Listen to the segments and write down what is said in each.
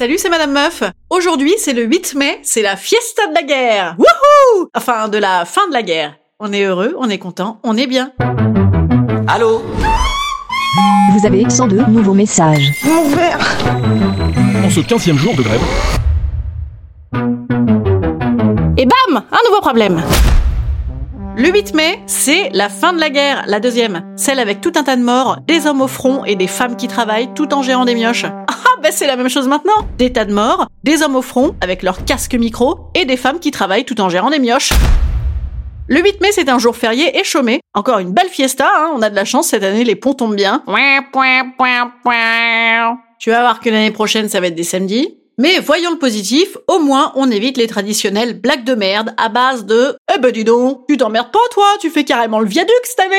Salut, c'est Madame Meuf. Aujourd'hui, c'est le 8 mai, c'est la fiesta de la guerre. Wouhou Enfin, de la fin de la guerre. On est heureux, on est content, on est bien. Allô? Vous avez 102 nouveaux messages. En ce 15e jour de grève, Et bam Un nouveau problème le 8 mai, c'est la fin de la guerre, la deuxième. Celle avec tout un tas de morts, des hommes au front et des femmes qui travaillent tout en gérant des mioches. Bah c'est la même chose maintenant Des tas de morts, des hommes au front avec leur casque micro et des femmes qui travaillent tout en gérant des mioches. Le 8 mai, c'est un jour férié et chômé. Encore une belle fiesta, hein on a de la chance, cette année les ponts tombent bien. Tu vas voir que l'année prochaine, ça va être des samedis. Mais voyons le positif, au moins on évite les traditionnelles blagues de merde à base de « Eh ben dis donc, tu t'emmerdes pas toi, tu fais carrément le viaduc cette année !»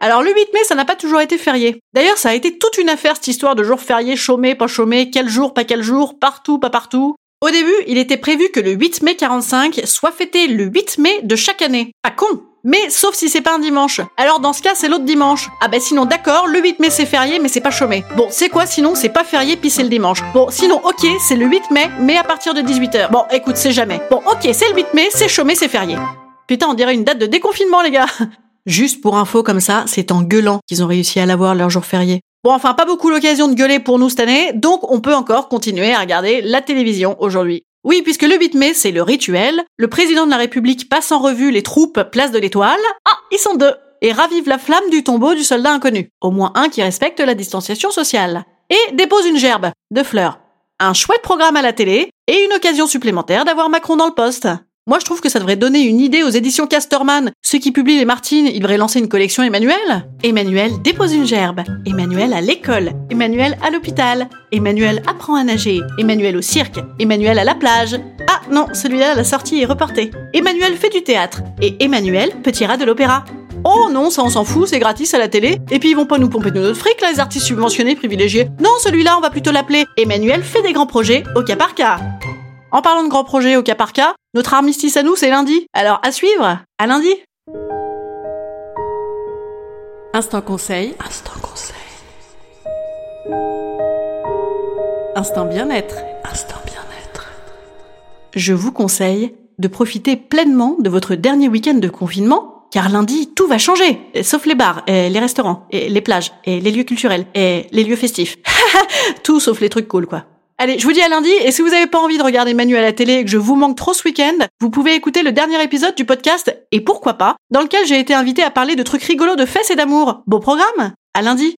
Alors le 8 mai, ça n'a pas toujours été férié. D'ailleurs, ça a été toute une affaire cette histoire de jour férié, chômé, pas chômé, quel jour, pas quel jour, partout, pas partout. Au début, il était prévu que le 8 mai 45 soit fêté le 8 mai de chaque année. Pas con mais sauf si c'est pas un dimanche. Alors dans ce cas, c'est l'autre dimanche. Ah bah sinon d'accord, le 8 mai c'est férié mais c'est pas chômé. Bon, c'est quoi sinon c'est pas férié puis c'est le dimanche. Bon, sinon OK, c'est le 8 mai mais à partir de 18h. Bon, écoute, c'est jamais. Bon, OK, c'est le 8 mai, c'est chômé, c'est férié. Putain, on dirait une date de déconfinement les gars. Juste pour info comme ça, c'est en gueulant qu'ils ont réussi à l'avoir leur jour férié. Bon, enfin, pas beaucoup l'occasion de gueuler pour nous cette année, donc on peut encore continuer à regarder la télévision aujourd'hui. Oui, puisque le 8 mai, c'est le rituel. Le président de la République passe en revue les troupes place de l'Étoile. Ah, ils sont deux Et ravive la flamme du tombeau du soldat inconnu. Au moins un qui respecte la distanciation sociale. Et dépose une gerbe de fleurs. Un chouette programme à la télé et une occasion supplémentaire d'avoir Macron dans le poste. Moi, je trouve que ça devrait donner une idée aux éditions Casterman. Ceux qui publient les Martines, ils devraient lancer une collection Emmanuel. Emmanuel dépose une gerbe. Emmanuel à l'école. Emmanuel à l'hôpital. Emmanuel apprend à nager. Emmanuel au cirque. Emmanuel à la plage. Ah non, celui-là, la sortie est reportée. Emmanuel fait du théâtre. Et Emmanuel petit rat de l'opéra. Oh non, ça on s'en fout, c'est gratis à la télé. Et puis ils vont pas nous pomper de notre fric, là, les artistes subventionnés privilégiés. Non, celui-là, on va plutôt l'appeler Emmanuel fait des grands projets au cas par cas. En parlant de grands projets au cas par cas, notre armistice à nous, c'est lundi. Alors à suivre, à lundi. Instant conseil. Instant conseil. Instant bien-être. Instant bien-être. Je vous conseille de profiter pleinement de votre dernier week-end de confinement, car lundi, tout va changer. Sauf les bars, et les restaurants, et les plages, et les lieux culturels, et les lieux festifs. tout sauf les trucs cool, quoi. Allez, je vous dis à lundi, et si vous n'avez pas envie de regarder Manu à la télé et que je vous manque trop ce week-end, vous pouvez écouter le dernier épisode du podcast Et pourquoi pas, dans lequel j'ai été invité à parler de trucs rigolos de fesses et d'amour. Beau programme! À lundi